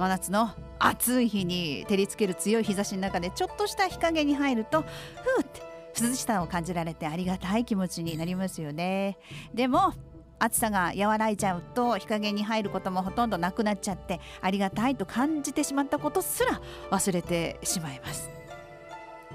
真夏の暑い日に照りつける強い日差しの中でちょっとした日陰に入るとふーって涼しさを感じられてありがたい気持ちになりますよね。でも暑さが和らいじゃうと日陰に入ることもほとんどなくなっちゃってありがたいと感じてしまったことすら忘れてしまいます。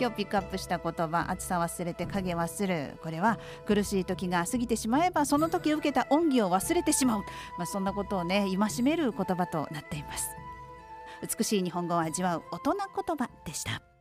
今日ピックアップした言葉暑さ忘れて影忘る。これは苦しい時が過ぎてしまえばその時受けた恩義を忘れてしまう、まあ、そんなことをね戒める言葉となっています。美しい日本語を味わう大人言葉でした。